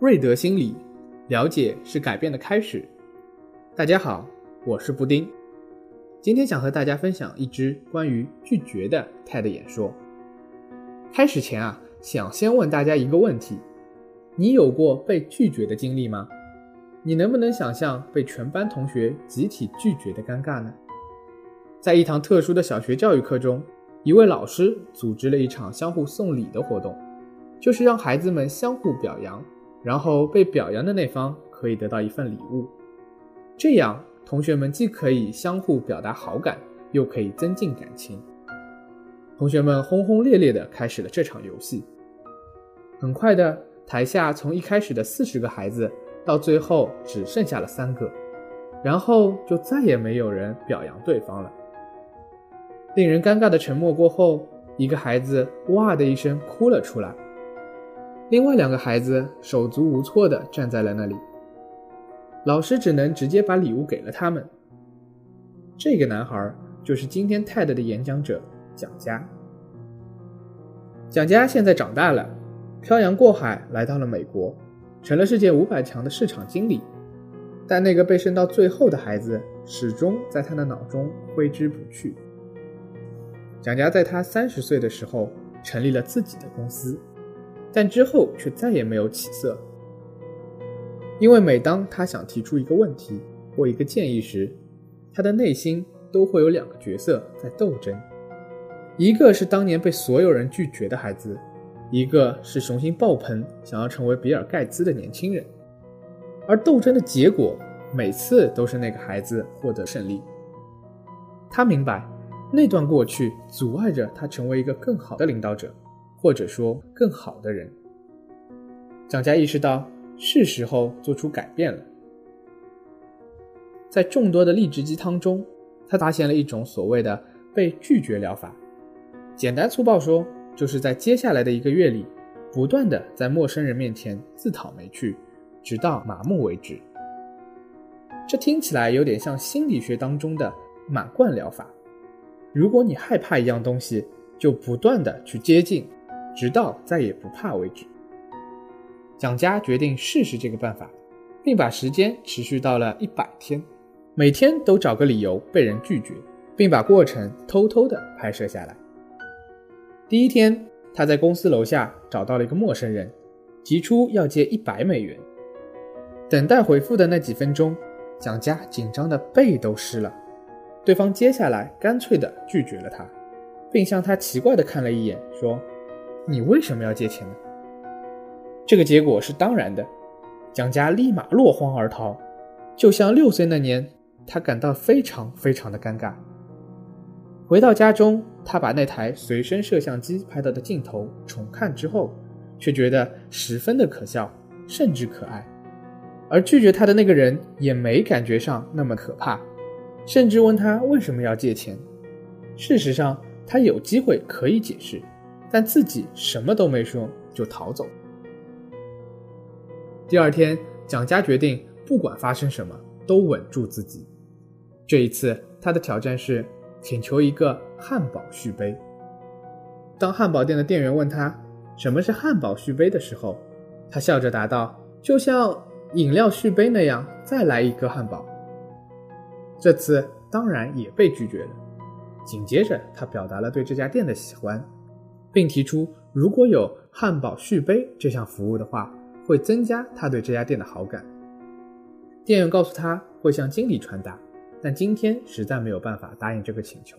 瑞德心理，了解是改变的开始。大家好，我是布丁。今天想和大家分享一支关于拒绝的 TED 演说。开始前啊，想先问大家一个问题：你有过被拒绝的经历吗？你能不能想象被全班同学集体拒绝的尴尬呢？在一堂特殊的小学教育课中，一位老师组织了一场相互送礼的活动，就是让孩子们相互表扬。然后被表扬的那方可以得到一份礼物，这样同学们既可以相互表达好感，又可以增进感情。同学们轰轰烈烈地开始了这场游戏。很快的，台下从一开始的四十个孩子，到最后只剩下了三个，然后就再也没有人表扬对方了。令人尴尬的沉默过后，一个孩子哇的一声哭了出来。另外两个孩子手足无措地站在了那里，老师只能直接把礼物给了他们。这个男孩就是今天 TED 的演讲者蒋佳。蒋佳现在长大了，漂洋过海来到了美国，成了世界五百强的市场经理。但那个被升到最后的孩子始终在他的脑中挥之不去。蒋佳在他三十岁的时候成立了自己的公司。但之后却再也没有起色，因为每当他想提出一个问题或一个建议时，他的内心都会有两个角色在斗争：一个是当年被所有人拒绝的孩子，一个是雄心爆棚想要成为比尔盖茨的年轻人。而斗争的结果每次都是那个孩子获得胜利。他明白，那段过去阻碍着他成为一个更好的领导者。或者说更好的人，蒋家意识到是时候做出改变了。在众多的励志鸡汤中，他发现了一种所谓的被拒绝疗法。简单粗暴说，就是在接下来的一个月里，不断的在陌生人面前自讨没趣，直到麻木为止。这听起来有点像心理学当中的满贯疗法。如果你害怕一样东西，就不断的去接近。直到再也不怕为止。蒋家决定试试这个办法，并把时间持续到了一百天，每天都找个理由被人拒绝，并把过程偷偷的拍摄下来。第一天，他在公司楼下找到了一个陌生人，提出要借一百美元。等待回复的那几分钟，蒋家紧张的背都湿了。对方接下来干脆的拒绝了他，并向他奇怪的看了一眼，说。你为什么要借钱呢？这个结果是当然的，蒋家立马落荒而逃，就像六岁那年，他感到非常非常的尴尬。回到家中，他把那台随身摄像机拍到的镜头重看之后，却觉得十分的可笑，甚至可爱。而拒绝他的那个人也没感觉上那么可怕，甚至问他为什么要借钱。事实上，他有机会可以解释。但自己什么都没说就逃走。第二天，蒋家决定不管发生什么都稳住自己。这一次，他的挑战是请求一个汉堡续杯。当汉堡店的店员问他什么是汉堡续杯的时候，他笑着答道：“就像饮料续杯那样，再来一个汉堡。”这次当然也被拒绝了。紧接着，他表达了对这家店的喜欢。并提出，如果有汉堡续杯这项服务的话，会增加他对这家店的好感。店员告诉他会向经理传达，但今天实在没有办法答应这个请求。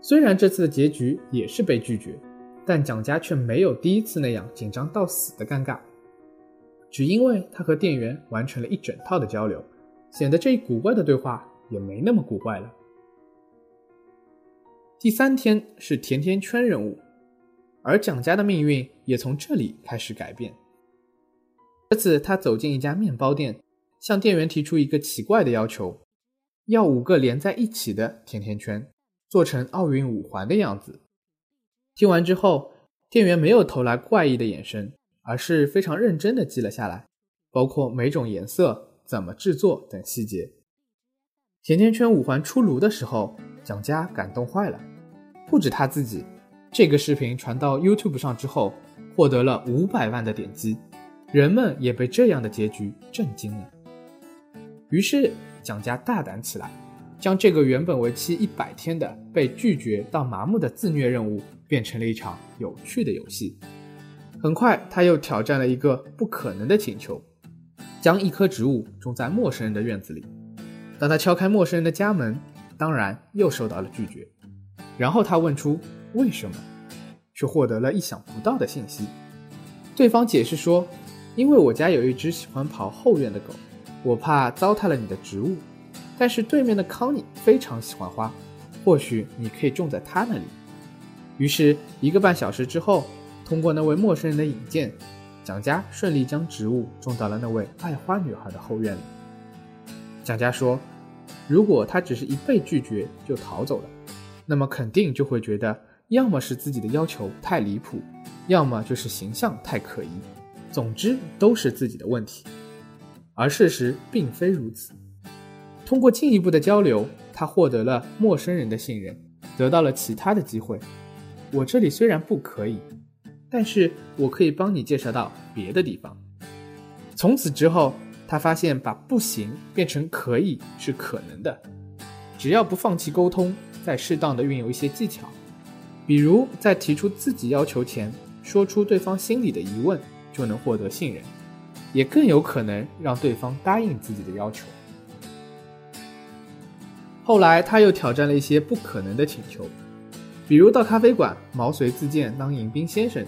虽然这次的结局也是被拒绝，但蒋家却没有第一次那样紧张到死的尴尬，只因为他和店员完成了一整套的交流，显得这一古怪的对话也没那么古怪了。第三天是甜甜圈任务，而蒋家的命运也从这里开始改变。这次他走进一家面包店，向店员提出一个奇怪的要求：要五个连在一起的甜甜圈，做成奥运五环的样子。听完之后，店员没有投来怪异的眼神，而是非常认真的记了下来，包括每种颜色、怎么制作等细节。甜甜圈五环出炉的时候，蒋家感动坏了。不止他自己，这个视频传到 YouTube 上之后，获得了五百万的点击，人们也被这样的结局震惊了。于是蒋家大胆起来，将这个原本为期一百天的被拒绝到麻木的自虐任务，变成了一场有趣的游戏。很快，他又挑战了一个不可能的请求，将一棵植物种在陌生人的院子里。当他敲开陌生人的家门，当然又受到了拒绝。然后他问出为什么，却获得了意想不到的信息。对方解释说：“因为我家有一只喜欢跑后院的狗，我怕糟蹋了你的植物。但是对面的康妮非常喜欢花，或许你可以种在他那里。”于是，一个半小时之后。通过那位陌生人的引荐，蒋家顺利将植物种到了那位爱花女孩的后院里。蒋家说：“如果他只是一被拒绝就逃走了，那么肯定就会觉得要么是自己的要求太离谱，要么就是形象太可疑，总之都是自己的问题。而事实并非如此。通过进一步的交流，他获得了陌生人的信任，得到了其他的机会。我这里虽然不可以。”但是我可以帮你介绍到别的地方。从此之后，他发现把不行变成可以是可能的，只要不放弃沟通，再适当的运用一些技巧，比如在提出自己要求前，说出对方心里的疑问，就能获得信任，也更有可能让对方答应自己的要求。后来他又挑战了一些不可能的请求，比如到咖啡馆毛遂自荐当迎宾先生。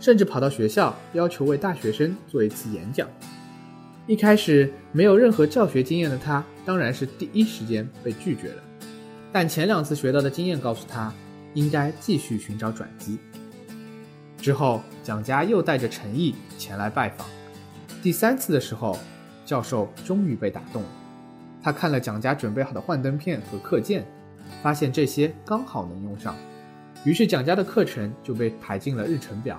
甚至跑到学校要求为大学生做一次演讲。一开始没有任何教学经验的他，当然是第一时间被拒绝了。但前两次学到的经验告诉他，应该继续寻找转机。之后，蒋家又带着诚意前来拜访。第三次的时候，教授终于被打动了。他看了蒋家准备好的幻灯片和课件，发现这些刚好能用上，于是蒋家的课程就被排进了日程表。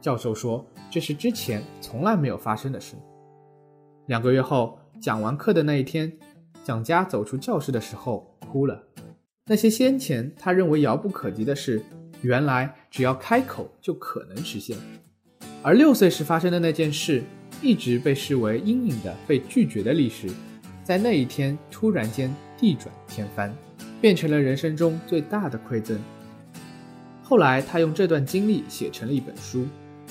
教授说：“这是之前从来没有发生的事。”两个月后，讲完课的那一天，蒋家走出教室的时候哭了。那些先前他认为遥不可及的事，原来只要开口就可能实现。而六岁时发生的那件事，一直被视为阴影的被拒绝的历史，在那一天突然间地转天翻，变成了人生中最大的馈赠。后来，他用这段经历写成了一本书。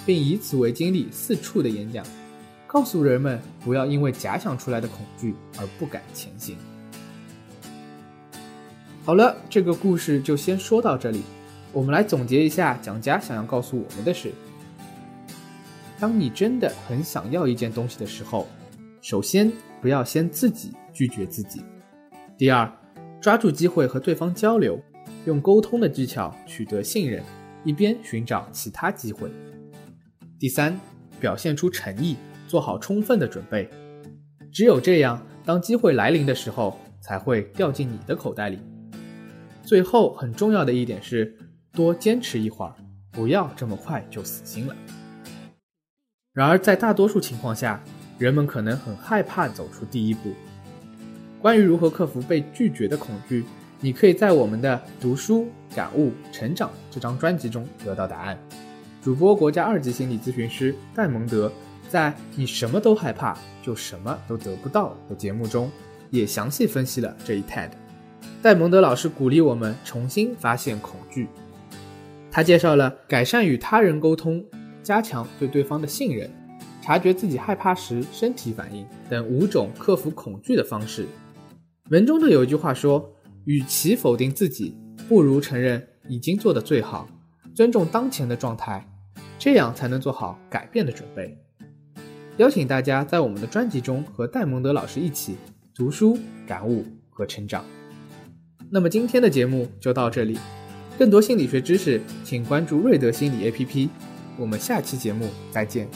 并以此为经历四处的演讲，告诉人们不要因为假想出来的恐惧而不敢前行。好了，这个故事就先说到这里。我们来总结一下蒋家想要告诉我们的是：当你真的很想要一件东西的时候，首先不要先自己拒绝自己；第二，抓住机会和对方交流，用沟通的技巧取得信任，一边寻找其他机会。第三，表现出诚意，做好充分的准备。只有这样，当机会来临的时候，才会掉进你的口袋里。最后，很重要的一点是，多坚持一会儿，不要这么快就死心了。然而，在大多数情况下，人们可能很害怕走出第一步。关于如何克服被拒绝的恐惧，你可以在我们的读书、感悟、成长这张专辑中得到答案。主播国家二级心理咨询师戴蒙德在《你什么都害怕就什么都得不到》的节目中，也详细分析了这一 TED。戴蒙德老师鼓励我们重新发现恐惧。他介绍了改善与他人沟通、加强对对方的信任、察觉自己害怕时身体反应等五种克服恐惧的方式。文中的有一句话说：“与其否定自己，不如承认已经做得最好，尊重当前的状态。”这样才能做好改变的准备。邀请大家在我们的专辑中和戴蒙德老师一起读书、感悟和成长。那么今天的节目就到这里，更多心理学知识，请关注瑞德心理 APP。我们下期节目再见。